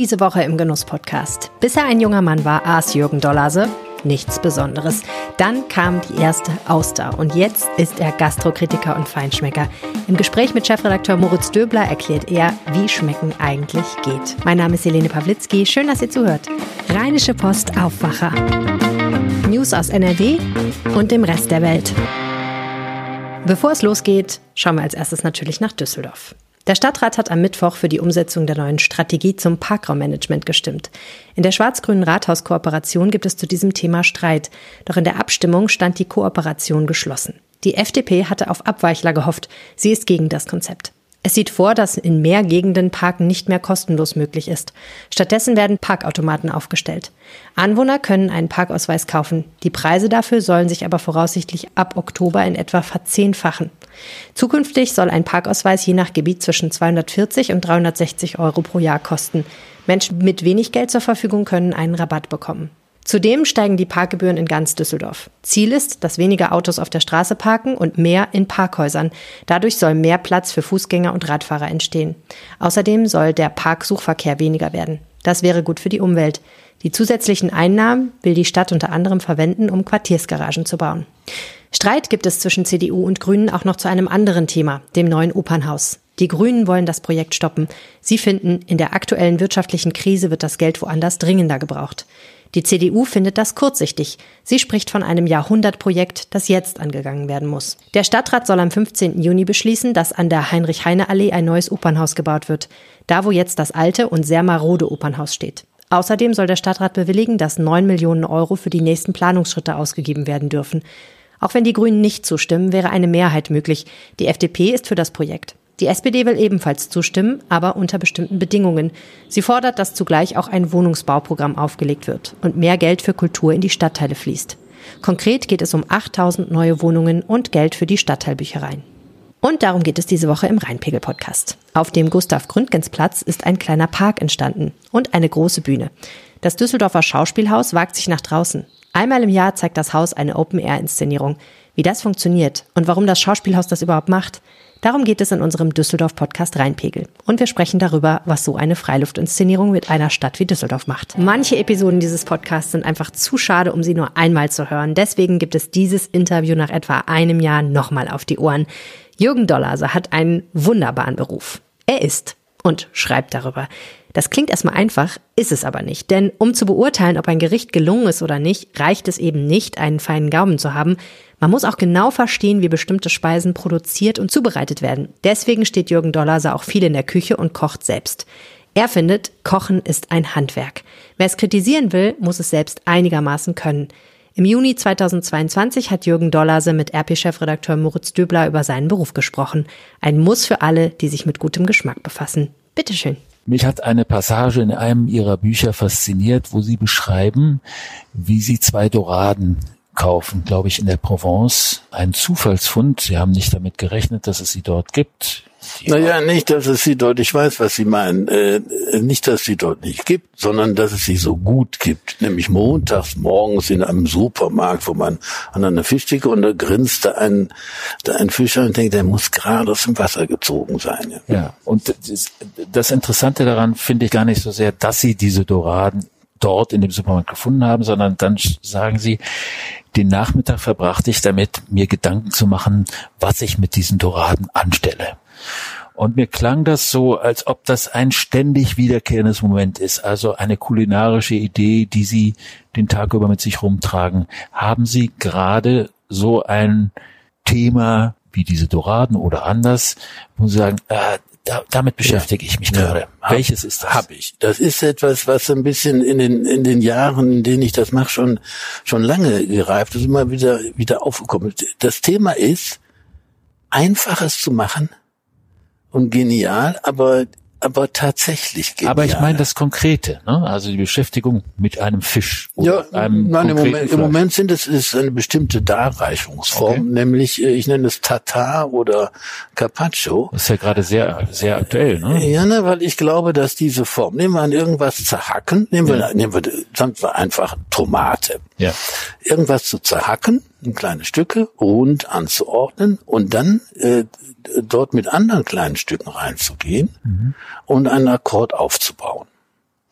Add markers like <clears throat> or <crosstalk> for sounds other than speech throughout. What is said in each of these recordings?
Diese Woche im Genuss-Podcast. Bis er ein junger Mann war, aß Jürgen Dollase nichts Besonderes. Dann kam die erste Auster und jetzt ist er Gastrokritiker und Feinschmecker. Im Gespräch mit Chefredakteur Moritz Döbler erklärt er, wie Schmecken eigentlich geht. Mein Name ist Helene Pawlitzki. Schön, dass ihr zuhört. Rheinische Post Aufwacher. News aus NRW und dem Rest der Welt. Bevor es losgeht, schauen wir als erstes natürlich nach Düsseldorf. Der Stadtrat hat am Mittwoch für die Umsetzung der neuen Strategie zum Parkraummanagement gestimmt. In der schwarz-grünen Rathauskooperation gibt es zu diesem Thema Streit. Doch in der Abstimmung stand die Kooperation geschlossen. Die FDP hatte auf Abweichler gehofft. Sie ist gegen das Konzept. Es sieht vor, dass in mehr Gegenden Parken nicht mehr kostenlos möglich ist. Stattdessen werden Parkautomaten aufgestellt. Anwohner können einen Parkausweis kaufen. Die Preise dafür sollen sich aber voraussichtlich ab Oktober in etwa verzehnfachen. Zukünftig soll ein Parkausweis je nach Gebiet zwischen 240 und 360 Euro pro Jahr kosten. Menschen mit wenig Geld zur Verfügung können einen Rabatt bekommen. Zudem steigen die Parkgebühren in ganz Düsseldorf. Ziel ist, dass weniger Autos auf der Straße parken und mehr in Parkhäusern. Dadurch soll mehr Platz für Fußgänger und Radfahrer entstehen. Außerdem soll der Parksuchverkehr weniger werden. Das wäre gut für die Umwelt. Die zusätzlichen Einnahmen will die Stadt unter anderem verwenden, um Quartiersgaragen zu bauen. Streit gibt es zwischen CDU und Grünen auch noch zu einem anderen Thema, dem neuen Opernhaus. Die Grünen wollen das Projekt stoppen. Sie finden, in der aktuellen wirtschaftlichen Krise wird das Geld woanders dringender gebraucht. Die CDU findet das kurzsichtig. Sie spricht von einem Jahrhundertprojekt, das jetzt angegangen werden muss. Der Stadtrat soll am 15. Juni beschließen, dass an der Heinrich-Heine-Allee ein neues Opernhaus gebaut wird. Da, wo jetzt das alte und sehr marode Opernhaus steht. Außerdem soll der Stadtrat bewilligen, dass 9 Millionen Euro für die nächsten Planungsschritte ausgegeben werden dürfen. Auch wenn die Grünen nicht zustimmen, wäre eine Mehrheit möglich. Die FDP ist für das Projekt. Die SPD will ebenfalls zustimmen, aber unter bestimmten Bedingungen. Sie fordert, dass zugleich auch ein Wohnungsbauprogramm aufgelegt wird und mehr Geld für Kultur in die Stadtteile fließt. Konkret geht es um 8000 neue Wohnungen und Geld für die Stadtteilbüchereien. Und darum geht es diese Woche im Rheinpegel-Podcast. Auf dem Gustav-Gründgens-Platz ist ein kleiner Park entstanden und eine große Bühne. Das Düsseldorfer Schauspielhaus wagt sich nach draußen. Einmal im Jahr zeigt das Haus eine Open-Air-Inszenierung. Wie das funktioniert und warum das Schauspielhaus das überhaupt macht, Darum geht es in unserem Düsseldorf-Podcast Rheinpegel. Und wir sprechen darüber, was so eine Freiluftinszenierung mit einer Stadt wie Düsseldorf macht. Manche Episoden dieses Podcasts sind einfach zu schade, um sie nur einmal zu hören. Deswegen gibt es dieses Interview nach etwa einem Jahr nochmal auf die Ohren. Jürgen Dollase hat einen wunderbaren Beruf. Er ist und schreibt darüber. Das klingt erstmal einfach, ist es aber nicht. Denn um zu beurteilen, ob ein Gericht gelungen ist oder nicht, reicht es eben nicht, einen feinen Gaumen zu haben. Man muss auch genau verstehen, wie bestimmte Speisen produziert und zubereitet werden. Deswegen steht Jürgen Dollase auch viel in der Küche und kocht selbst. Er findet, Kochen ist ein Handwerk. Wer es kritisieren will, muss es selbst einigermaßen können. Im Juni 2022 hat Jürgen Dollase mit RP-Chefredakteur Moritz Döbler über seinen Beruf gesprochen. Ein Muss für alle, die sich mit gutem Geschmack befassen. Bitteschön. Mich hat eine Passage in einem ihrer Bücher fasziniert, wo sie beschreiben, wie sie zwei Doraden kaufen, glaube ich, in der Provence. Ein Zufallsfund. Sie haben nicht damit gerechnet, dass es sie dort gibt. Naja, nicht, dass es sie dort, ich weiß, was Sie meinen, äh, nicht, dass es sie dort nicht gibt, sondern dass es sie so gut gibt. Nämlich montags morgens in einem Supermarkt, wo man an einer Fischtheke und da grinst da ein, da ein Fischer und denkt, der muss gerade aus dem Wasser gezogen sein. Ja, ja und das, das Interessante daran finde ich gar nicht so sehr, dass Sie diese Doraden dort in dem Supermarkt gefunden haben, sondern dann sagen Sie, den Nachmittag verbrachte ich damit, mir Gedanken zu machen, was ich mit diesen Doraden anstelle. Und mir klang das so, als ob das ein ständig wiederkehrendes Moment ist, also eine kulinarische Idee, die Sie den Tag über mit sich rumtragen. Haben Sie gerade so ein Thema wie diese Doraden oder anders, wo Sie sagen, äh, da, damit beschäftige ich mich ja, gerade. Hab, Welches ist das? Hab ich. Das ist etwas, was ein bisschen in den in den Jahren, in denen ich das mache, schon schon lange gereift ist, immer wieder wieder aufgekommen. Das Thema ist, einfaches zu machen und genial, aber aber tatsächlich genial. Aber ich meine das Konkrete, ne? also die Beschäftigung mit einem Fisch oder ja, einem nein, im Moment, im Moment sind es ist eine bestimmte Darreichungsform, okay. nämlich äh, ich nenne es Tatar oder Carpaccio. Das ist ja gerade sehr sehr aktuell, ne? Ja, ne, weil ich glaube, dass diese Form, nehmen wir an irgendwas zerhacken, nehmen wir ja. nehmen wir sagen wir einfach Tomate. Ja. Irgendwas zu zerhacken, in kleine Stücke rund anzuordnen und dann äh, dort mit anderen kleinen Stücken reinzugehen mhm. und einen Akkord aufzubauen.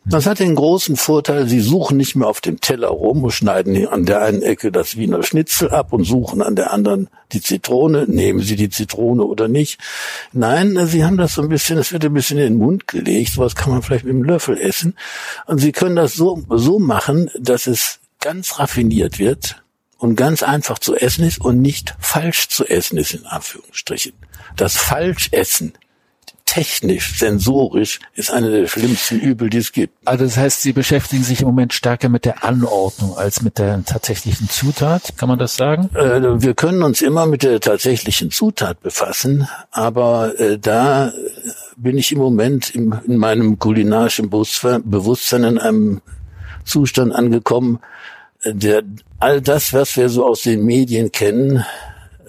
Das hat den großen Vorteil, sie suchen nicht mehr auf dem Teller rum und schneiden an der einen Ecke das Wiener Schnitzel ab und suchen an der anderen die Zitrone. Nehmen sie die Zitrone oder nicht? Nein, sie haben das so ein bisschen, es wird ein bisschen in den Mund gelegt. Sowas kann man vielleicht mit einem Löffel essen. Und sie können das so, so machen, dass es ganz raffiniert wird und ganz einfach zu essen ist und nicht falsch zu essen ist, in Anführungsstrichen. Das Falschessen technisch, sensorisch ist eine der schlimmsten Übel, die es gibt. Also das heißt, Sie beschäftigen sich im Moment stärker mit der Anordnung als mit der tatsächlichen Zutat, kann man das sagen? Äh, wir können uns immer mit der tatsächlichen Zutat befassen, aber äh, da bin ich im Moment im, in meinem kulinarischen Bewusstsein in einem Zustand angekommen, der all das, was wir so aus den Medien kennen,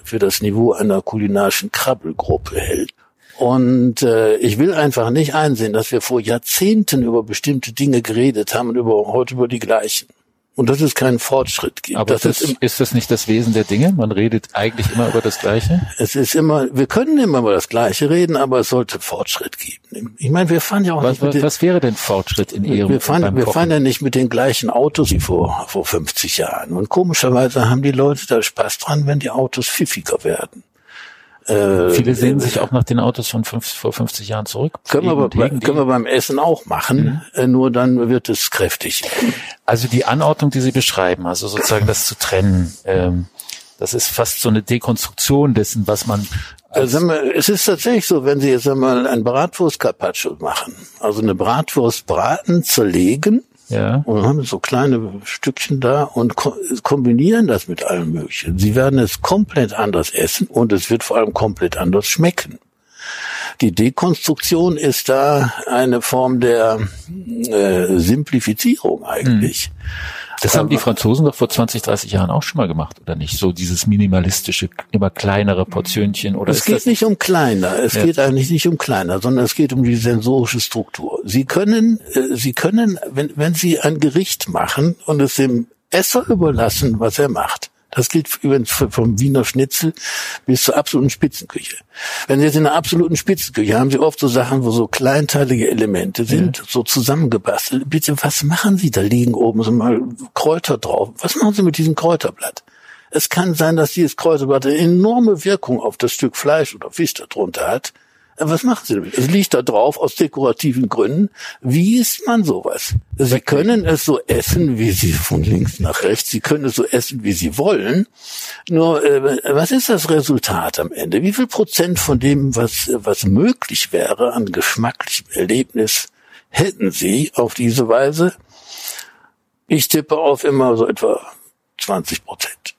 für das Niveau einer kulinarischen Krabbelgruppe hält. Und äh, ich will einfach nicht einsehen, dass wir vor Jahrzehnten über bestimmte Dinge geredet haben und über, heute über die gleichen. Und dass es keinen Fortschritt gibt. Aber das ist, ist das nicht das Wesen der Dinge? Man redet eigentlich immer über das Gleiche? Es ist immer, wir können immer über das Gleiche reden, aber es sollte Fortschritt geben. Ich meine, wir fahren ja auch was, nicht mit den, Was wäre denn Fortschritt in Ihrem Wir fahren, wir fahren ja nicht mit den gleichen Autos wie vor, vor 50 Jahren. Und komischerweise haben die Leute da Spaß dran, wenn die Autos pfiffiger werden. Äh, Viele sehen äh, sich auch nach den Autos von fünf, vor 50 Jahren zurück. Können wir, bei, können wir beim Essen auch machen, mhm. äh, nur dann wird es kräftig. Also die Anordnung, die Sie beschreiben, also sozusagen das zu trennen, ähm, das ist fast so eine Dekonstruktion dessen, was man also wir, es ist tatsächlich so, wenn Sie jetzt einmal ein Bratwurst Carpaccio machen, also eine Bratwurst braten, zerlegen, ja. Und haben so kleine Stückchen da und ko kombinieren das mit allem Möglichen. Sie werden es komplett anders essen und es wird vor allem komplett anders schmecken. Die Dekonstruktion ist da eine Form der äh, Simplifizierung eigentlich. Mhm. Das haben die Franzosen doch vor 20, 30 Jahren auch schon mal gemacht, oder nicht? So dieses minimalistische, immer kleinere Portionchen oder? Es geht nicht um kleiner. Es ja. geht eigentlich nicht um kleiner, sondern es geht um die sensorische Struktur. Sie können, äh, Sie können, wenn, wenn Sie ein Gericht machen und es dem Esser überlassen, was er macht, das gilt übrigens vom Wiener Schnitzel bis zur absoluten Spitzenküche. Wenn Sie jetzt in einer absoluten Spitzenküche haben Sie oft so Sachen, wo so kleinteilige Elemente sind, ja. so zusammengebastelt. Bitte, was machen Sie? Da liegen oben so mal Kräuter drauf. Was machen Sie mit diesem Kräuterblatt? Es kann sein, dass dieses Kräuterblatt eine enorme Wirkung auf das Stück Fleisch oder Fisch darunter hat. Was machen Sie damit? Es liegt da drauf aus dekorativen Gründen. Wie isst man sowas? Sie können es so essen, wie Sie von links nach rechts. Sie können es so essen, wie Sie wollen. Nur, äh, was ist das Resultat am Ende? Wie viel Prozent von dem, was, was möglich wäre an geschmacklichem Erlebnis, hätten Sie auf diese Weise? Ich tippe auf immer so etwa 20 Prozent.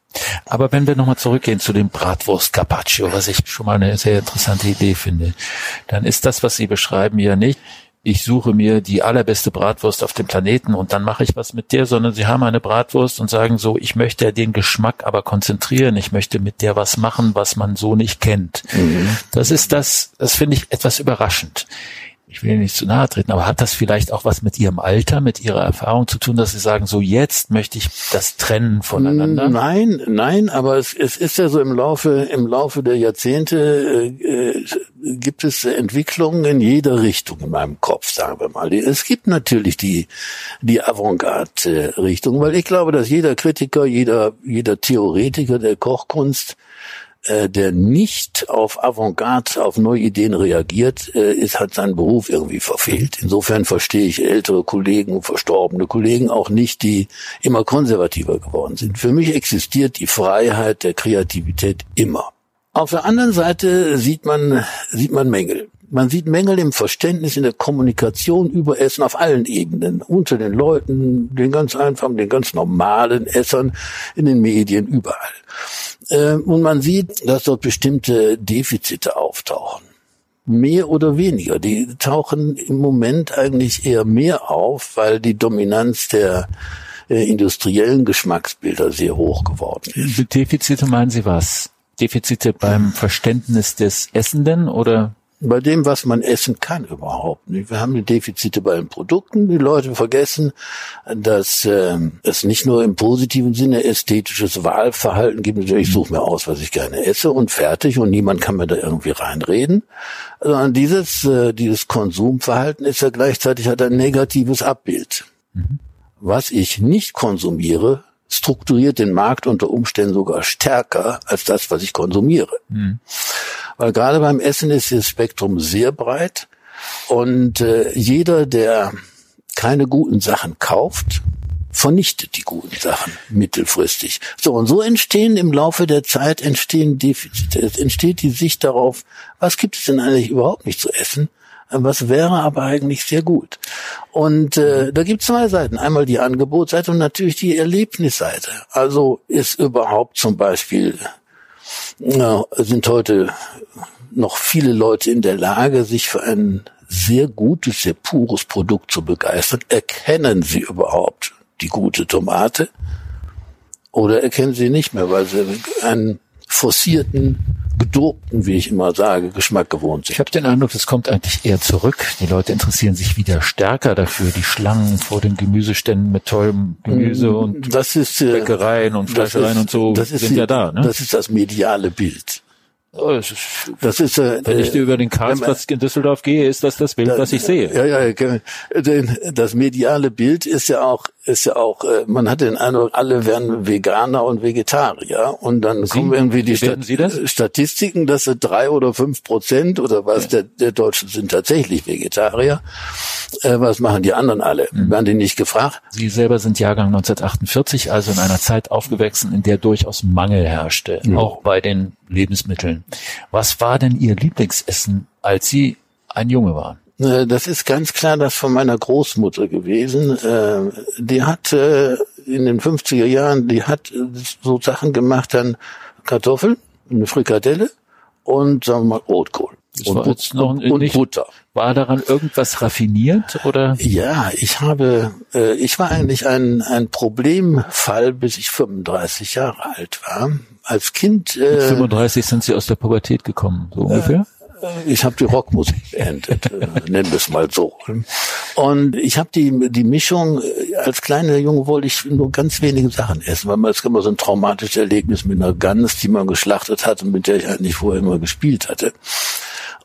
Aber wenn wir nochmal zurückgehen zu dem Bratwurst Carpaccio, was ich schon mal eine sehr interessante Idee finde, dann ist das, was Sie beschreiben, ja nicht, ich suche mir die allerbeste Bratwurst auf dem Planeten und dann mache ich was mit der, sondern Sie haben eine Bratwurst und sagen so, ich möchte den Geschmack aber konzentrieren, ich möchte mit der was machen, was man so nicht kennt. Mhm. Das ist das, das finde ich etwas überraschend ich will nicht zu nahe treten, aber hat das vielleicht auch was mit Ihrem Alter, mit Ihrer Erfahrung zu tun, dass Sie sagen, so jetzt möchte ich das trennen voneinander? Nein, nein, aber es, es ist ja so im Laufe, im Laufe der Jahrzehnte äh, äh gibt es Entwicklungen in jeder Richtung in meinem Kopf, sagen wir mal. Es gibt natürlich die, die Avantgarde-Richtung, weil ich glaube, dass jeder Kritiker, jeder, jeder Theoretiker der Kochkunst äh, der nicht auf Avantgarde, auf neue Ideen reagiert, äh, ist, hat seinen Beruf irgendwie verfehlt. Insofern verstehe ich ältere Kollegen, verstorbene Kollegen auch nicht, die immer konservativer geworden sind. Für mich existiert die Freiheit der Kreativität immer. Auf der anderen Seite sieht man, sieht man Mängel. Man sieht Mängel im Verständnis, in der Kommunikation über Essen auf allen Ebenen. Unter den Leuten, den ganz einfachen, den ganz normalen Essern, in den Medien, überall. Äh, und man sieht, dass dort bestimmte Defizite auftauchen. Mehr oder weniger. Die tauchen im Moment eigentlich eher mehr auf, weil die Dominanz der äh, industriellen Geschmacksbilder sehr hoch geworden ist. Defizite meinen Sie was? Defizite beim Verständnis des Essenden oder bei dem, was man essen kann überhaupt. Wir haben Defizite bei den Produkten. Die Leute vergessen, dass äh, es nicht nur im positiven Sinne ästhetisches Wahlverhalten gibt. Ich suche mir aus, was ich gerne esse und fertig und niemand kann mir da irgendwie reinreden. Sondern dieses, äh, dieses Konsumverhalten ist ja gleichzeitig hat ein negatives Abbild. Mhm. Was ich nicht konsumiere, strukturiert den Markt unter Umständen sogar stärker als das, was ich konsumiere. Mhm. Weil gerade beim Essen ist das Spektrum sehr breit und äh, jeder, der keine guten Sachen kauft, vernichtet die guten Sachen mittelfristig. So, und so entstehen im Laufe der Zeit entstehen Defizite. Es entsteht die Sicht darauf, was gibt es denn eigentlich überhaupt nicht zu essen? Was wäre aber eigentlich sehr gut. Und äh, da gibt es zwei Seiten. Einmal die Angebotsseite und natürlich die Erlebnisseite. Also ist überhaupt zum Beispiel, ja, sind heute noch viele Leute in der Lage, sich für ein sehr gutes, sehr pures Produkt zu begeistern. Erkennen sie überhaupt die gute Tomate? Oder erkennen sie nicht mehr, weil sie einen forcierten gedobten, wie ich immer sage, Geschmack gewohnt sind. Ich habe den Eindruck, das kommt eigentlich eher zurück. Die Leute interessieren sich wieder stärker dafür. Die Schlangen vor den Gemüseständen mit tollem Gemüse mm, und das ist, äh, Bäckereien und Fleischereien und so das ist, sind ja da. Ne? Das ist das mediale Bild. Oh, das ist, das äh, wenn ich über den Karlsplatz in Düsseldorf gehe, ist das das Bild, das, was ich sehe. Ja, ja, das mediale Bild ist ja auch ist ja auch, äh, man hat den Eindruck, alle werden Veganer und Vegetarier und dann Sie, kommen irgendwie die Stat Statistiken, dass drei oder fünf Prozent oder was ja. der, der Deutschen sind tatsächlich Vegetarier. Äh, was machen die anderen alle? Mhm. Werden die nicht gefragt? Sie selber sind Jahrgang 1948, also in einer Zeit aufgewachsen, in der durchaus Mangel herrschte, mhm. auch bei den Lebensmitteln. Was war denn Ihr Lieblingsessen, als Sie ein Junge waren? Äh, das ist ganz klar das von meiner Großmutter gewesen. Äh, die hat äh, in den 50er Jahren, die hat so Sachen gemacht, dann Kartoffeln, eine Frikadelle und sagen wir mal Rotkohl. Und, But und, und Butter. War daran irgendwas raffiniert oder? Ja, ich habe, ich war eigentlich ein, ein Problemfall, bis ich 35 Jahre alt war. Als Kind. Mit 35 sind Sie aus der Pubertät gekommen, so ungefähr? ich habe die Rockmusik beendet, äh, <laughs> nennen wir es mal so. Und ich habe die die Mischung äh, als kleiner Junge wollte ich nur ganz wenige Sachen essen, weil man es immer so ein traumatisches Erlebnis mit einer Gans, die man geschlachtet hat und mit der ich eigentlich vorher immer gespielt hatte.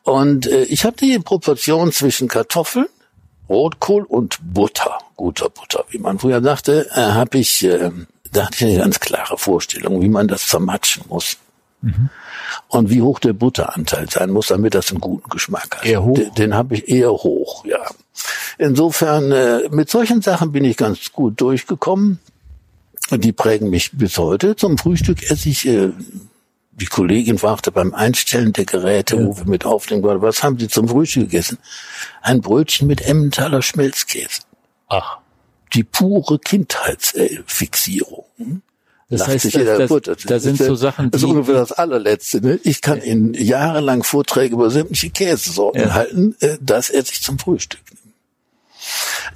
Und äh, ich habe die Proportion zwischen Kartoffeln, Rotkohl und Butter, guter Butter, wie man früher sagte, äh, habe ich, äh, da hatte ich eine ganz klare Vorstellung, wie man das vermatschen muss. Mhm und wie hoch der Butteranteil sein muss, damit das einen guten Geschmack hat. Eher hoch? Den, den habe ich eher hoch, ja. Insofern, äh, mit solchen Sachen bin ich ganz gut durchgekommen. Die prägen mich bis heute. Zum Frühstück esse ich, äh, die Kollegin fragte beim Einstellen der Geräte, ja. wo wir mit aufnehmen wollen, was haben Sie zum Frühstück gegessen? Ein Brötchen mit Emmentaler Schmelzkäse. Ach. Die pure Kindheitsfixierung. Das heißt, das, das, das, das sind so Sachen, die... Das ist ungefähr das allerletzte. Ne? Ich kann Ihnen jahrelang Vorträge über sämtliche Käsesorten ja. halten. Äh, das esse ich zum Frühstück.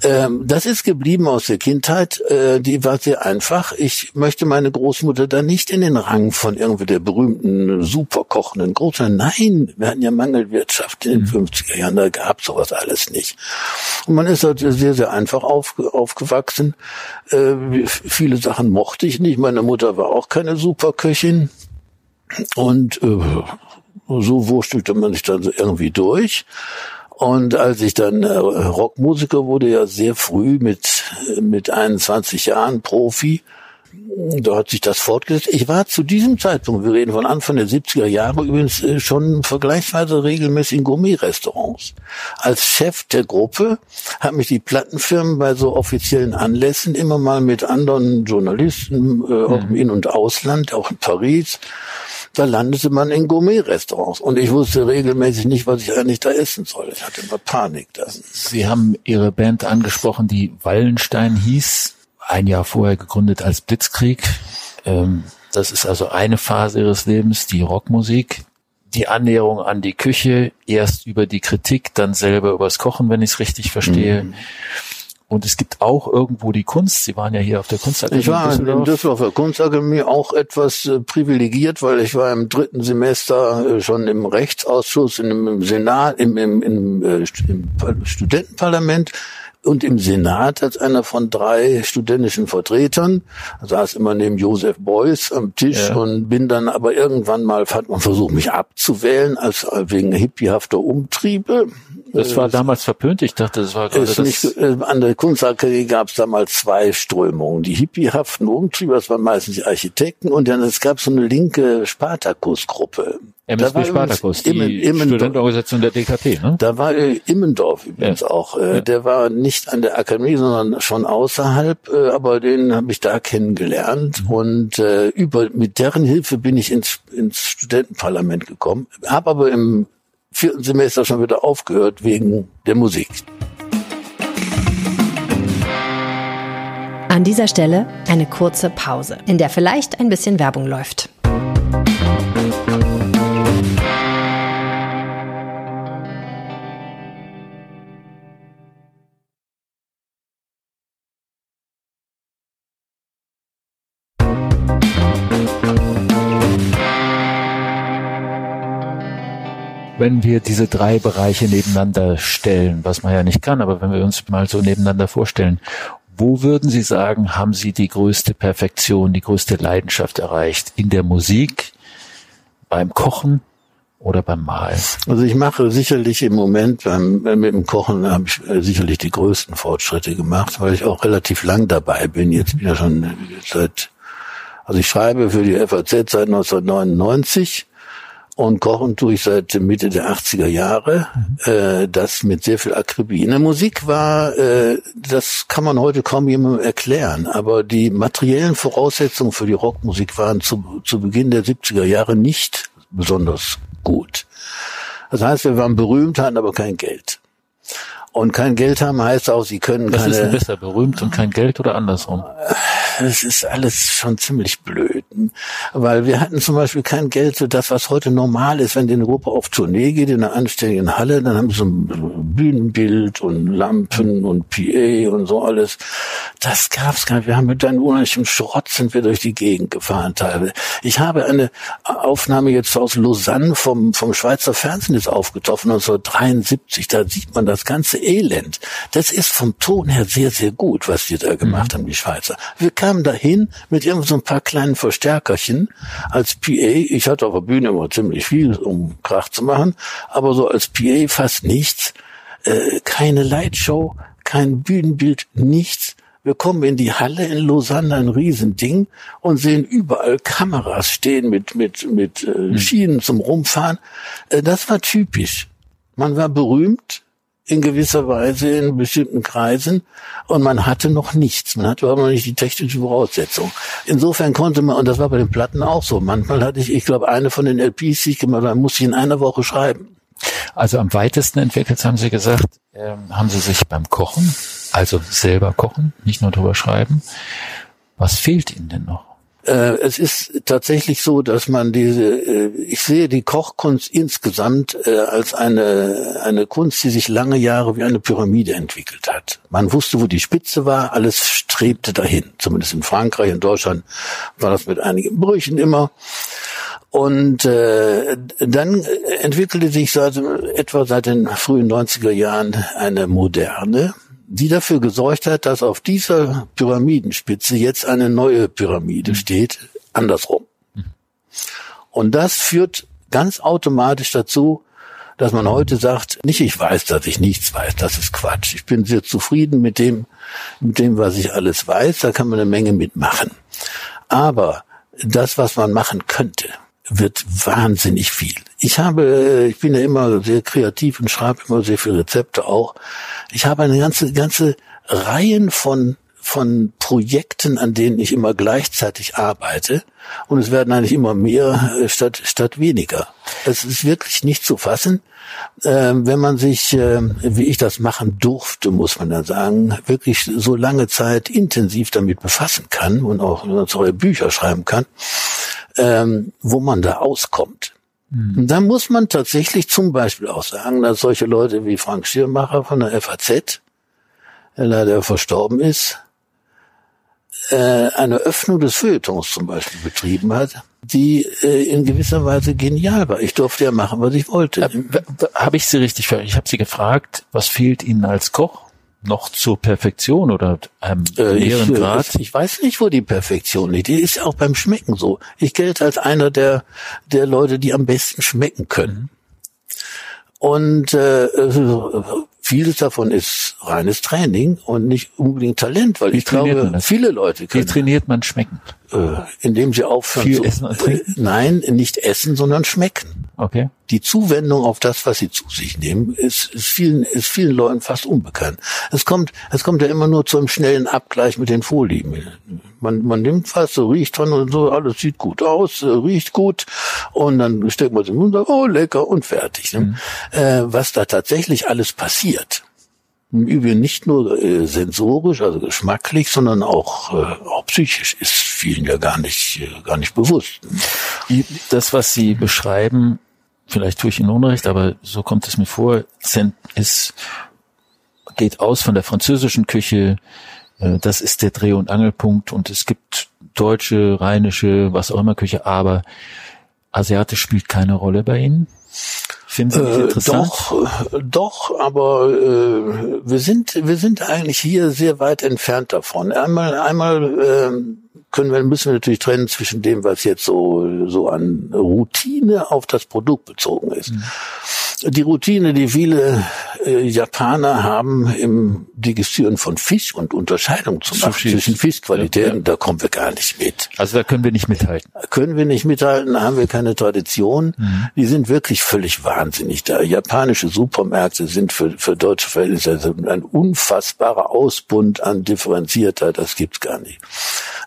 Ähm, das ist geblieben aus der Kindheit. Äh, die war sehr einfach. Ich möchte meine Großmutter da nicht in den Rang von irgendwie der berühmten, superkochenden Großmutter. Nein, wir hatten ja Mangelwirtschaft in den mhm. 50er Jahren. Da gab sowas alles nicht. Und man ist halt sehr, sehr einfach auf, aufgewachsen. Äh, viele Sachen mochte ich nicht. Meine Mutter war auch keine Superköchin. Und äh, so wurstelte man sich dann irgendwie durch. Und als ich dann äh, Rockmusiker wurde, ja sehr früh mit, mit 21 Jahren Profi, da hat sich das fortgesetzt. Ich war zu diesem Zeitpunkt, wir reden von Anfang der 70er Jahre, übrigens äh, schon vergleichsweise regelmäßig in Gourmet-Restaurants. Als Chef der Gruppe haben mich die Plattenfirmen bei so offiziellen Anlässen immer mal mit anderen Journalisten, äh, auch im In- und Ausland, auch in Paris, da landete man in Gourmet-Restaurants. Und ich wusste regelmäßig nicht, was ich eigentlich da essen soll. Ich hatte immer Panik da. Sie haben Ihre Band angesprochen, die Wallenstein hieß, ein Jahr vorher gegründet als Blitzkrieg. Ähm, das ist also eine Phase Ihres Lebens, die Rockmusik. Die Annäherung an die Küche, erst über die Kritik, dann selber übers Kochen, wenn ich es richtig verstehe. Mhm. Und es gibt auch irgendwo die Kunst. Sie waren ja hier auf der Kunstakademie. Ich war in der Düsseldorfer Kunstakademie auch etwas äh, privilegiert, weil ich war im dritten Semester äh, schon im Rechtsausschuss, in, im Senat, im, im, im, äh, im Studentenparlament und im Senat als einer von drei studentischen Vertretern, saß immer neben Josef Beuys am Tisch ja. und bin dann aber irgendwann mal, hat man versucht, mich abzuwählen, als wegen hippiehafter Umtriebe. Das war damals verpönt. Ich dachte, das war gerade das. Nicht, äh, an der Kunstakademie gab es damals zwei Strömungen. Die hippiehaften Umtriebe, das waren meistens die Architekten, und dann es gab so eine linke Spartakus-Gruppe. MSB Spartakus, die Immen, Studentenorganisation der DKP. Ne? Da war äh, Immendorf übrigens ja. auch. Äh, ja. Der war nicht an der Akademie, sondern schon außerhalb, äh, aber den habe ich da kennengelernt. Mhm. Und äh, über mit deren Hilfe bin ich ins, ins Studentenparlament gekommen. Habe aber im vierten Semester schon wieder aufgehört wegen der Musik. An dieser Stelle eine kurze Pause, in der vielleicht ein bisschen Werbung läuft. Wenn wir diese drei Bereiche nebeneinander stellen, was man ja nicht kann, aber wenn wir uns mal so nebeneinander vorstellen, wo würden Sie sagen, haben Sie die größte Perfektion, die größte Leidenschaft erreicht? In der Musik, beim Kochen oder beim Malen? Also ich mache sicherlich im Moment beim, mit dem Kochen habe ich äh, sicherlich die größten Fortschritte gemacht, weil ich auch relativ lang dabei bin. Jetzt bin ich ja schon seit, also ich schreibe für die FAZ seit 1999 und kochen tue ich seit Mitte der 80er Jahre. Äh, das mit sehr viel Akribie. In der Musik war, äh, das kann man heute kaum jemandem erklären, aber die materiellen Voraussetzungen für die Rockmusik waren zu, zu Beginn der 70er Jahre nicht besonders gut. Das heißt, wir waren berühmt, hatten aber kein Geld. Und kein Geld haben heißt auch, sie können Was keine... Was ist denn besser, berühmt und kein Geld oder andersrum? Es ist alles schon ziemlich blöd. Weil wir hatten zum Beispiel kein Geld für das, was heute normal ist. Wenn die in Europa auf Tournee geht, in einer anständigen Halle, dann haben sie so ein Bühnenbild und Lampen und PA und so alles. Das gab's gar nicht. Wir haben mit einem unheimlichen Schrott sind wir durch die Gegend gefahren teilweise. Ich habe eine Aufnahme jetzt aus Lausanne vom, vom Schweizer Fernsehen ist aufgetroffen, 1973. Da sieht man das ganze Elend. Das ist vom Ton her sehr, sehr gut, was die da gemacht mhm. haben, die Schweizer. Wir kamen dahin mit irgend so ein paar kleinen Verstärkerchen als PA. Ich hatte auf der Bühne immer ziemlich viel, um Krach zu machen, aber so als PA fast nichts. Äh, keine Lightshow, kein Bühnenbild, nichts. Wir kommen in die Halle in Lausanne, ein Riesending, und sehen überall Kameras stehen mit, mit, mit äh, mhm. Schienen zum Rumfahren. Äh, das war typisch. Man war berühmt, in gewisser Weise in bestimmten Kreisen und man hatte noch nichts. Man hatte überhaupt noch nicht die technische Voraussetzung. Insofern konnte man, und das war bei den Platten auch so, manchmal hatte ich, ich glaube, eine von den LPs, die ich gemacht habe, musste ich in einer Woche schreiben. Also am weitesten entwickelt, haben Sie gesagt, äh, haben Sie sich beim Kochen, also selber kochen, nicht nur drüber schreiben. Was fehlt Ihnen denn noch? Äh, es ist tatsächlich so, dass man diese, äh, ich sehe die Kochkunst insgesamt äh, als eine, eine Kunst, die sich lange Jahre wie eine Pyramide entwickelt hat. Man wusste, wo die Spitze war, alles strebte dahin. Zumindest in Frankreich, in Deutschland war das mit einigen Brüchen immer. Und äh, dann entwickelte sich seit, etwa seit den frühen 90er Jahren eine moderne, die dafür gesorgt hat, dass auf dieser Pyramidenspitze jetzt eine neue Pyramide steht, andersrum. Und das führt ganz automatisch dazu, dass man heute sagt, nicht ich weiß, dass ich nichts weiß, das ist Quatsch. Ich bin sehr zufrieden mit dem, mit dem, was ich alles weiß, da kann man eine Menge mitmachen. Aber das, was man machen könnte, wird wahnsinnig viel. Ich habe, ich bin ja immer sehr kreativ und schreibe immer sehr viele Rezepte auch. Ich habe eine ganze, ganze Reihen von von Projekten, an denen ich immer gleichzeitig arbeite. Und es werden eigentlich immer mehr äh, statt, statt weniger. Es ist wirklich nicht zu fassen. Ähm, wenn man sich, äh, wie ich das machen durfte, muss man dann sagen, wirklich so lange Zeit intensiv damit befassen kann und auch solche Bücher schreiben kann, ähm, wo man da auskommt. Mhm. Da muss man tatsächlich zum Beispiel auch sagen, dass solche Leute wie Frank Schirmacher von der FAZ der leider verstorben ist, äh, eine Öffnung des Feuilletons zum Beispiel betrieben hat, die äh, in gewisser Weise genial war. Ich durfte ja machen, was ich wollte. Äh, habe ich Sie richtig verstanden? Ich habe Sie gefragt, was fehlt Ihnen als Koch? Noch zur Perfektion oder einem äh, näheren ich, Grad? Ich weiß nicht, wo die Perfektion liegt. Die ist ja auch beim Schmecken so. Ich gelte als einer der, der Leute, die am besten schmecken können. Und äh, vieles davon ist reines Training und nicht unbedingt Talent, weil Wie ich glaube, viele Leute können. Wie trainiert man schmecken? Äh, indem sie aufhören Viel zu, essen und trinken? Nein, nicht essen, sondern schmecken. Okay. Die Zuwendung auf das, was sie zu sich nehmen, ist, ist vielen, ist vielen Leuten fast unbekannt. Es kommt, es kommt ja immer nur zu einem schnellen Abgleich mit den Vorlieben. Man, man nimmt was, so riecht dran und so, alles sieht gut aus, äh, riecht gut und dann steckt man es im Mund und sagt, oh lecker und fertig. Ne? Mhm. Äh, was da tatsächlich alles passiert, im Übrigen nicht nur äh, sensorisch, also geschmacklich, sondern auch, äh, auch psychisch ist vielen ja gar nicht, äh, gar nicht bewusst. Das, was Sie beschreiben, vielleicht tue ich Ihnen Unrecht, aber so kommt es mir vor, ist, geht aus von der französischen Küche, äh, das ist der Dreh- und Angelpunkt und es gibt deutsche, rheinische, was auch immer Küche, aber asiatisch spielt keine Rolle bei Ihnen? Finden Sie äh, interessant? Doch, doch, aber äh, wir sind wir sind eigentlich hier sehr weit entfernt davon. Einmal einmal äh, können wir müssen wir natürlich trennen zwischen dem, was jetzt so so an Routine auf das Produkt bezogen ist. Mhm die Routine, die viele äh, Japaner haben im Digestieren von Fisch und Unterscheidung zu machen zwischen Fischqualitäten, ja, ja. da kommen wir gar nicht mit. Also da können wir nicht mithalten. Können wir nicht mithalten, da haben wir keine Tradition. Mhm. Die sind wirklich völlig wahnsinnig da. Japanische Supermärkte sind für, für deutsche Verhältnisse also ein unfassbarer Ausbund an Differenziertheit, das gibt's gar nicht.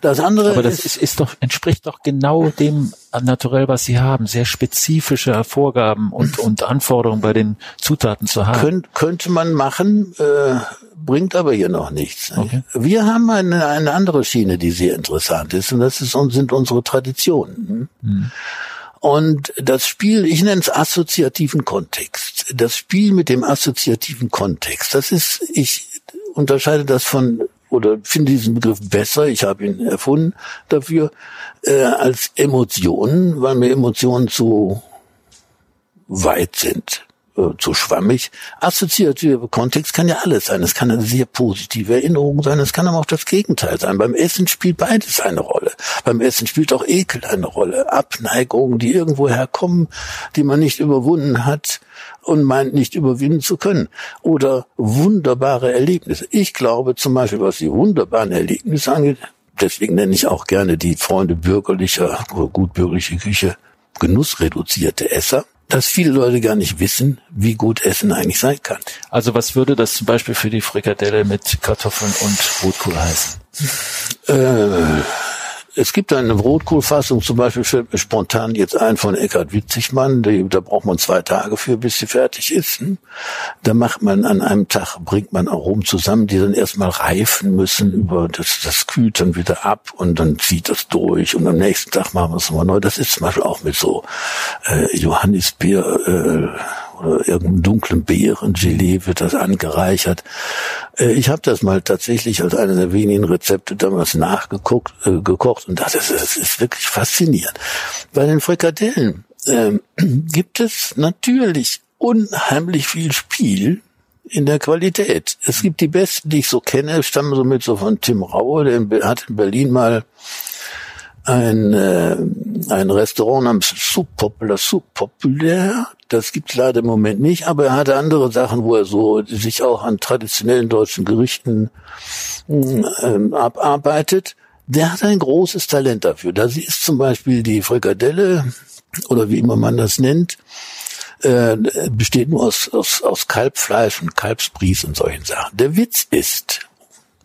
Das andere Aber das ist, ist doch, entspricht doch genau dem naturell, was sie haben, sehr spezifische Vorgaben und, <laughs> und Anforderungen bei den Zutaten zu haben. Könnt, könnte man machen, äh, bringt aber hier noch nichts. Okay. Wir haben eine, eine andere Schiene, die sehr interessant ist, und das ist, sind unsere Traditionen. Mhm. Und das Spiel, ich nenne es assoziativen Kontext. Das Spiel mit dem assoziativen Kontext, das ist, ich unterscheide das von oder finde diesen Begriff besser, ich habe ihn erfunden dafür, äh, als Emotionen, weil mir Emotionen zu weit sind, äh, zu schwammig. Assoziative Kontext kann ja alles sein. Es kann eine sehr positive Erinnerung sein, es kann aber auch das Gegenteil sein. Beim Essen spielt beides eine Rolle. Beim Essen spielt auch Ekel eine Rolle. Abneigungen, die irgendwo herkommen, die man nicht überwunden hat und meint nicht überwinden zu können. Oder wunderbare Erlebnisse. Ich glaube zum Beispiel, was die wunderbaren Erlebnisse angeht, deswegen nenne ich auch gerne die Freunde bürgerlicher gutbürgerliche Küche genussreduzierte Esser, dass viele Leute gar nicht wissen, wie gut Essen eigentlich sein kann. Also was würde das zum Beispiel für die Frikadelle mit Kartoffeln und Rotkohl heißen? Äh, es gibt eine Rotkohlfassung, zum Beispiel fällt mir spontan jetzt ein von Eckhard Witzigmann, die, da braucht man zwei Tage für, bis sie fertig ist. Hm? Da macht man an einem Tag, bringt man Aromen zusammen, die dann erstmal reifen müssen, über das, das kühlt dann wieder ab und dann zieht das durch und am nächsten Tag machen wir es nochmal neu. Das ist zum Beispiel auch mit so äh, Johannisbeer, äh, oder irgendeinem dunklen Beerengelee wird das angereichert. Äh, ich habe das mal tatsächlich als einer der wenigen Rezepte damals nachgeguckt, äh, gekocht und das ist, das ist wirklich faszinierend. Bei den Frikadellen äh, <clears throat> gibt es natürlich unheimlich viel Spiel in der Qualität. Es gibt die besten, die ich so kenne, stammen somit so von Tim Raue, der hat in Berlin mal ein, äh, ein Restaurant namens Soup Populaire. Das gibt's leider im Moment nicht, aber er hatte andere Sachen, wo er so sich auch an traditionellen deutschen Gerichten äh, abarbeitet. Der hat ein großes Talent dafür. Da ist zum Beispiel die Frikadelle oder wie immer man das nennt, äh, besteht nur aus, aus, aus Kalbfleisch und Kalbsbries und solchen Sachen. Der Witz ist,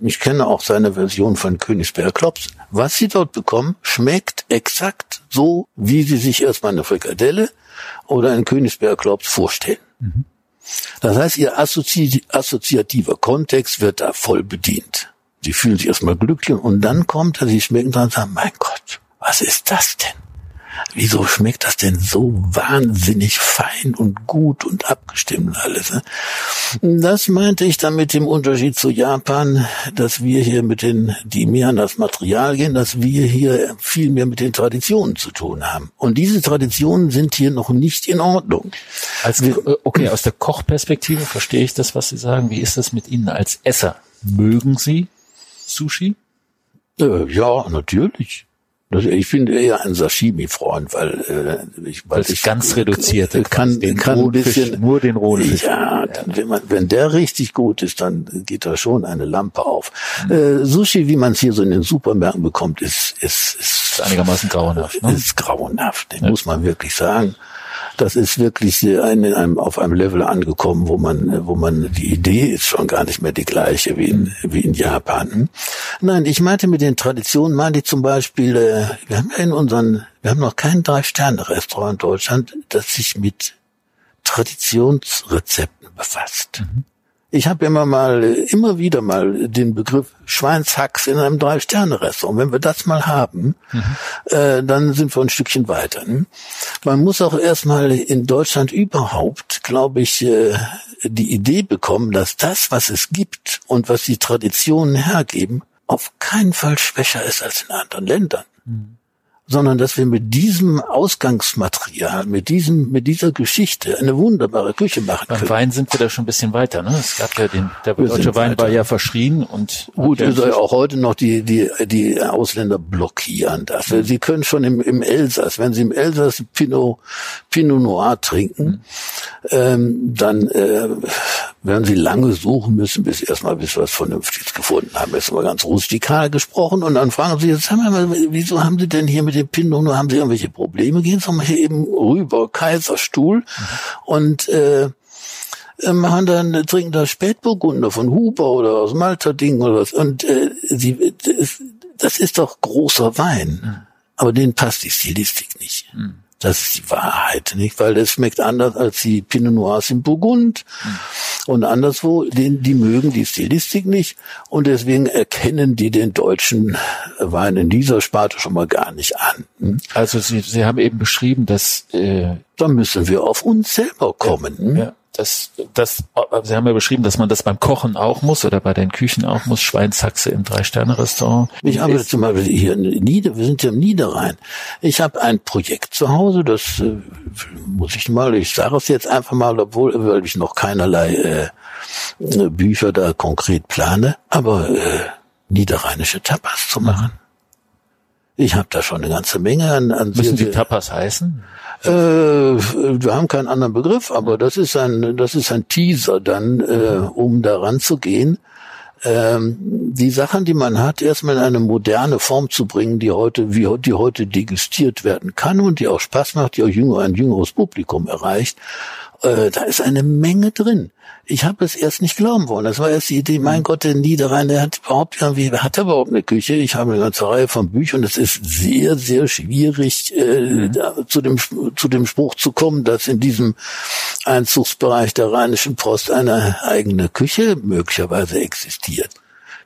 ich kenne auch seine Version von Königsberger Klops. Was Sie dort bekommen, schmeckt exakt so, wie Sie sich erstmal eine Frikadelle oder einen Königsberger Klops vorstellen. Mhm. Das heißt, Ihr assozi assoziativer Kontext wird da voll bedient. Sie fühlen sich erstmal glücklich und dann kommt er, Sie schmecken dran und sagen, mein Gott, was ist das denn? Wieso schmeckt das denn so wahnsinnig fein und gut und abgestimmt alles? Ne? Das meinte ich dann mit dem Unterschied zu Japan, dass wir hier mit den, die mehr an das Material gehen, dass wir hier viel mehr mit den Traditionen zu tun haben. Und diese Traditionen sind hier noch nicht in Ordnung. Als, äh, okay, aus der Kochperspektive verstehe ich das, was Sie sagen. Wie ist das mit Ihnen als Esser? Mögen Sie Sushi? Äh, ja, natürlich. Das, ich bin eher ein Sashimi-Freund, weil äh, ich, weil ich ganz reduziert kann, den kann ein bisschen nur den rohen Fisch. Ja, dann, wenn man wenn der richtig gut ist, dann geht da schon eine Lampe auf. Mhm. Äh, Sushi, wie man es hier so in den Supermärkten bekommt, ist ist ist, ist einigermaßen grauenhaft. Ne? Ist grauenhaft, ja. muss man wirklich sagen das ist wirklich ein, in einem, auf einem Level angekommen, wo man, wo man, die Idee ist schon gar nicht mehr die gleiche wie in, wie in Japan. Nein, ich meinte mit den Traditionen, meinte zum Beispiel, äh, wir haben ja in unseren, wir haben noch kein Drei-Sterne-Restaurant in Deutschland, das sich mit Traditionsrezepten befasst. Mhm. Ich habe immer mal, immer wieder mal den Begriff Schweinshax in einem Drei-Sterne-Restaurant. Wenn wir das mal haben, mhm. äh, dann sind wir ein Stückchen weiter. Ne? Man muss auch erstmal in Deutschland überhaupt, glaube ich, äh, die Idee bekommen, dass das, was es gibt und was die Traditionen hergeben, auf keinen Fall schwächer ist als in anderen Ländern. Mhm sondern dass wir mit diesem Ausgangsmaterial, mit diesem, mit dieser Geschichte eine wunderbare Küche machen Beim können. Beim Wein sind wir da schon ein bisschen weiter, ne? Es gab ja den, der wir deutsche Wein weiter. war ja verschrien und gut, ist ja auch heute noch die die die Ausländer blockieren das. Mhm. Sie können schon im, im Elsass, wenn Sie im Elsass Pinot Pinot Noir trinken, mhm. ähm, dann äh, werden Sie lange suchen müssen, bis erstmal bis was Vernünftiges gefunden haben. Jetzt mal ganz rustikal gesprochen und dann fragen Sie jetzt, haben wir mal, wieso haben Sie denn hier mit Pinot Noir, haben Sie irgendwelche Probleme? Gehen Sie mal hier eben rüber, Kaiserstuhl mhm. und äh, äh, machen dann trinken da Spätburgunder von Huber oder aus Malta Ding oder was und äh, sie das ist doch großer Wein, mhm. aber denen passt die Stilistik nicht. Mhm. Das ist die Wahrheit, nicht? Weil das schmeckt anders als die Pinot Noirs im Burgund mhm. und anderswo. Den, die mögen die Stilistik nicht und deswegen erkennen die den deutschen Wein in dieser Sparte schon mal gar nicht an. Hm? Also Sie, Sie haben eben beschrieben, dass äh, da müssen wir auf uns selber kommen. Ja, hm? ja das, das, Sie haben ja beschrieben, dass man das beim Kochen auch muss oder bei den Küchen auch muss. Schweinshaxe im Drei-Sterne-Restaurant. Ich arbeite zum Beispiel hier in Nieder, wir sind ja im Niederrhein. Ich habe ein Projekt zu Hause, das äh, muss ich mal, ich sage es jetzt einfach mal, obwohl weil ich noch keinerlei äh, Bücher da konkret plane, aber äh, niederrheinische Tapas zu machen. Ich habe da schon eine ganze Menge an. an Müssen die Tapas heißen? Äh, wir haben keinen anderen Begriff, aber das ist ein, das ist ein Teaser dann, äh, um daran zu gehen. Ähm, die Sachen, die man hat, erstmal in eine moderne Form zu bringen, die heute, wie die heute degustiert werden kann und die auch Spaß macht, die auch jünger, ein jüngeres Publikum erreicht. Äh, da ist eine Menge drin ich habe es erst nicht glauben wollen. Das war erst die Idee, mein Gott, der Niederrhein, der hat überhaupt irgendwie, hat er überhaupt eine Küche? Ich habe eine ganze Reihe von Büchern. Es ist sehr, sehr schwierig, äh, mhm. zu dem zu dem Spruch zu kommen, dass in diesem Einzugsbereich der Rheinischen Post eine eigene Küche möglicherweise existiert.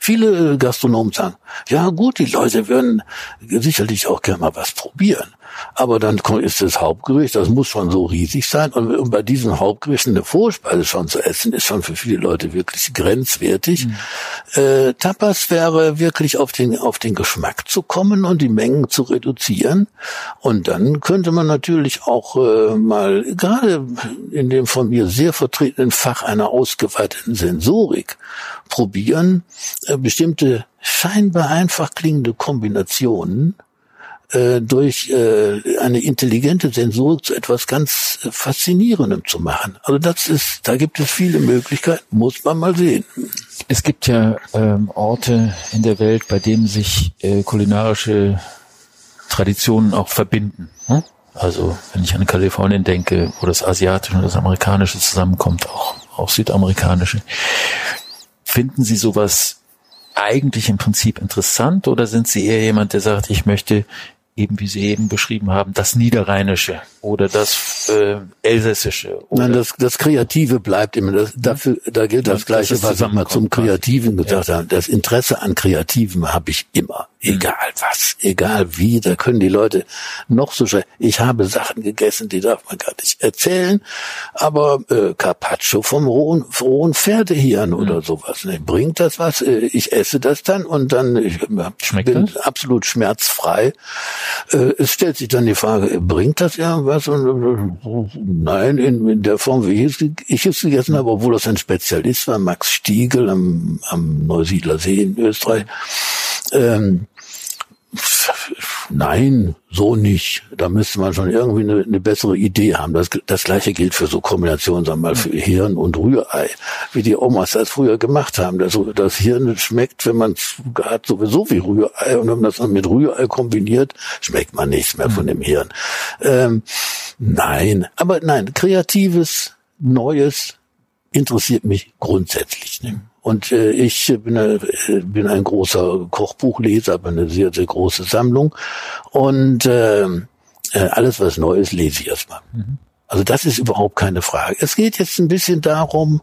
Viele Gastronomen sagen, ja gut, die Leute würden sicherlich auch gerne mal was probieren. Aber dann ist das Hauptgericht, das muss schon so riesig sein. Und, bei diesen Hauptgerichten eine Vorspeise schon zu essen, ist schon für viele Leute wirklich grenzwertig. Mhm. Äh, Tapas wäre wirklich auf den, auf den Geschmack zu kommen und die Mengen zu reduzieren. Und dann könnte man natürlich auch äh, mal, gerade in dem von mir sehr vertretenen Fach einer ausgeweiteten Sensorik, probieren, äh, bestimmte scheinbar einfach klingende Kombinationen äh, durch äh, eine intelligente Sensorik zu etwas ganz äh, Faszinierendem zu machen. Also das ist, da gibt es viele Möglichkeiten, muss man mal sehen. Es gibt ja ähm, Orte in der Welt, bei denen sich äh, kulinarische Traditionen auch verbinden. Hm? Also wenn ich an Kalifornien denke, wo das Asiatische und das Amerikanische zusammenkommt, auch, auch Südamerikanische. Finden Sie sowas eigentlich im Prinzip interessant oder sind Sie eher jemand, der sagt, ich möchte eben wie Sie eben beschrieben haben, das Niederrheinische oder das äh, Elsässische. Nein, das, das Kreative bleibt immer. Das, dafür, da gilt das, das Gleiche, was ich mal zum Kreativen gesagt ja. habe. Das Interesse an Kreativen habe ich immer Egal was, egal wie, da können die Leute noch so schnell. Ich habe Sachen gegessen, die darf man gar nicht erzählen, aber äh, Carpaccio vom rohen, rohen Pferdehirn mhm. oder sowas. Ne? Bringt das was? Äh, ich esse das dann und dann ich Schmeckt bin das? absolut schmerzfrei. Äh, es stellt sich dann die Frage, bringt das irgendwas? Äh, nein, in, in der Form, wie ich, ich es gegessen habe, obwohl das ein Spezialist war, Max Stiegel am, am Neusiedler See in Österreich. Ähm, Nein, so nicht. Da müsste man schon irgendwie eine, eine bessere Idee haben. Das, das gleiche gilt für so Kombinationen, sagen wir mal, für Hirn und Rührei, wie die Omas das früher gemacht haben. Das, das Hirn schmeckt, wenn man es hat, sowieso wie Rührei. Und wenn man das dann mit Rührei kombiniert, schmeckt man nichts mehr von dem Hirn. Ähm, nein, aber nein, kreatives, Neues interessiert mich grundsätzlich. Ne? Und äh, ich bin, äh, bin ein großer Kochbuchleser, habe eine sehr, sehr große Sammlung. Und äh, äh, alles, was neu ist, lese ich erstmal. Mhm. Also das ist überhaupt keine Frage. Es geht jetzt ein bisschen darum,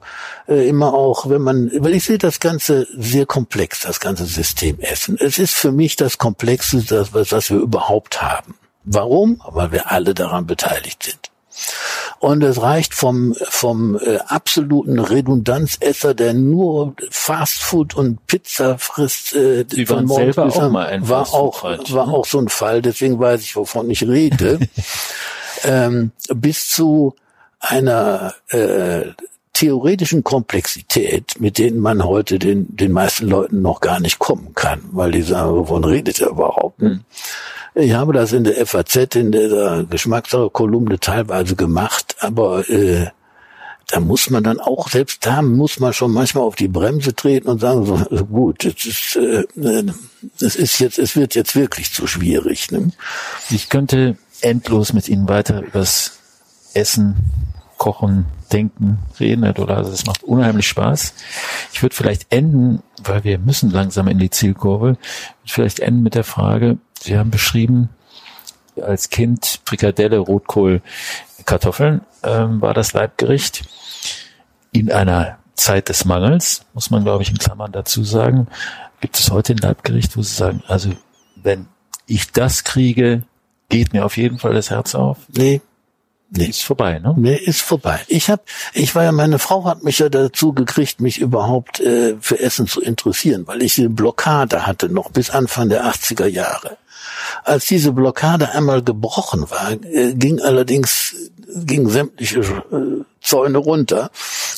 äh, immer auch, wenn man, weil ich sehe das Ganze sehr komplex, das ganze System Essen. Es ist für mich das Komplexeste, das, was wir überhaupt haben. Warum? Weil wir alle daran beteiligt sind. Und es reicht vom, vom äh, absoluten Redundanzesser, der nur Fastfood und Pizza frisst, äh, Sie von morgens selber bis auch mal ein war auch, war ne? auch so ein Fall, deswegen weiß ich, wovon ich rede, <laughs> ähm, bis zu einer äh, theoretischen Komplexität, mit denen man heute den, den meisten Leuten noch gar nicht kommen kann, weil die sagen, wovon redet er überhaupt? Hm. Ich habe das in der FAZ, in der Geschmackskolumne teilweise gemacht, aber äh, da muss man dann auch, selbst da muss man schon manchmal auf die Bremse treten und sagen, so, also gut, es ist, äh, es ist jetzt, es wird jetzt wirklich zu schwierig. Ne? Ich könnte endlos mit Ihnen weiter übers Essen, Kochen, Denken reden, Herr Dollar. Also das macht unheimlich Spaß. Ich würde vielleicht enden, weil wir müssen langsam in die Zielkurve, vielleicht enden mit der Frage, Sie haben beschrieben, als Kind Frikadelle, Rotkohl, Kartoffeln ähm, war das Leibgericht. In einer Zeit des Mangels, muss man glaube ich in Klammern dazu sagen, gibt es heute ein Leibgericht, wo Sie sagen, also wenn ich das kriege, geht mir auf jeden Fall das Herz auf? Nee, Nee. Ist vorbei, ne? Nee, ist vorbei. Ich hab, ich war ja, meine Frau hat mich ja dazu gekriegt, mich überhaupt äh, für Essen zu interessieren, weil ich eine Blockade hatte, noch bis Anfang der 80er Jahre. Als diese Blockade einmal gebrochen war, äh, ging allerdings, ging sämtliche äh, Zäune runter.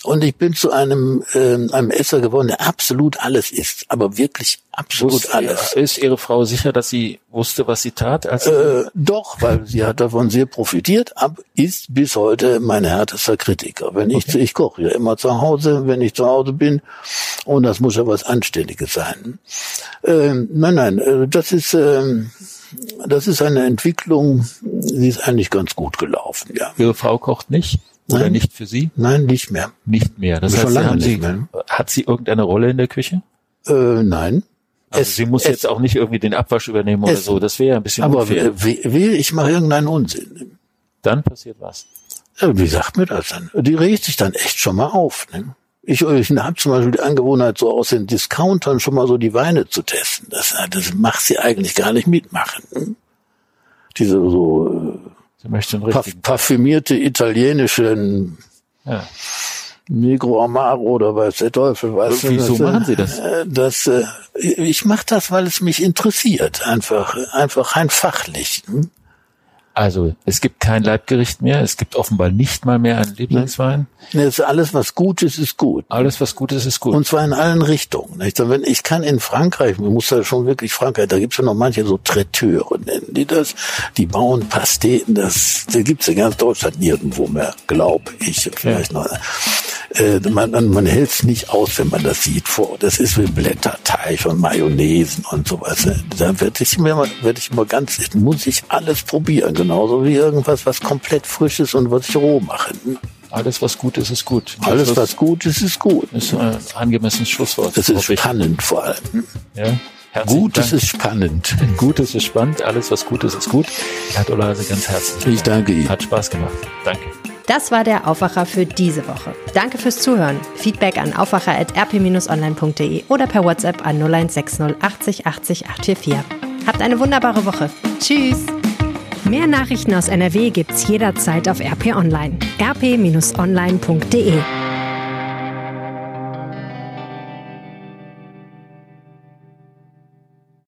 Und ich bin zu einem, äh, einem Esser geworden, der absolut alles isst, aber wirklich absolut Wusste, alles. Ist Ihre Frau sicher, dass sie wusste, was sie tat? Als äh, doch, weil sie hat davon sehr profitiert, aber ist bis heute mein härtester Kritiker. Wenn ich, okay. ich koche ja immer zu Hause, wenn ich zu Hause bin, und das muss ja was Anständiges sein. Ähm, nein, nein, äh, das ist, ähm, das ist eine Entwicklung, die ist eigentlich ganz gut gelaufen, ja. Ihre Frau kocht nicht? Oder Nein. nicht für Sie? Nein, nicht mehr. Nicht mehr. Das heißt, Sie haben Sie, hat sie irgendeine Rolle in der Küche? Äh, nein. Also es, sie muss es, jetzt auch nicht irgendwie den Abwasch übernehmen oder es, so. Das wäre ja ein bisschen Aber unfair. wehe, ich mache irgendeinen Unsinn. Dann passiert was. Wie sagt mir das dann? Die regt sich dann echt schon mal auf. Ne? Ich, ich habe zum Beispiel die Angewohnheit, so aus den Discountern schon mal so die Weine zu testen. Das, das macht sie eigentlich gar nicht mitmachen. Ne? Diese so Sie möchte einen richtigen parfümierte italienischen ja. Negro Amaro oder weiß der Teufel was. Wieso das, machen Sie das? Äh, das äh, ich mache das, weil es mich interessiert, einfach, einfach rein fachlich. Hm? Also es gibt kein Leibgericht mehr, es gibt offenbar nicht mal mehr einen Lieblingswein. Nee, ist alles, was gut ist, ist gut. Alles, was gut ist, ist gut. Und zwar in allen Richtungen. Nicht? Wenn ich kann in Frankreich, man muss ja schon wirklich Frankreich, da gibt's ja noch manche so Traiteure nennen, die das, die bauen Pasteten, das, da gibt's in ganz Deutschland nirgendwo mehr, glaube ich. Vielleicht ja. noch. Äh, man, man, man hält es nicht aus, wenn man das sieht vor. Das ist wie Blätterteig und Mayonnaisen und sowas. Da werde ich mir, werde ich mal ganz, muss ich alles probieren genauso wie irgendwas, was komplett frisch ist und was ich roh mache. Alles, was gut ist, ist gut. Alles, was, was gut ist, ist gut. Ist ein angemessenes Schlusswort. Das ist spannend vor allem. Ja. Gutes ist spannend. <laughs> Gutes ist spannend. Alles, was gut ist, ist gut. Herr Dolase, ganz herzlich. Ich danke Ihnen. Hat Spaß gemacht. Danke. Das war der Aufwacher für diese Woche. Danke fürs Zuhören. Feedback an aufwacher.rp-online.de oder per WhatsApp an 0160 80 80 844. Habt eine wunderbare Woche. Tschüss. Mehr Nachrichten aus NRW gibt's jederzeit auf RP Online. rp-online.de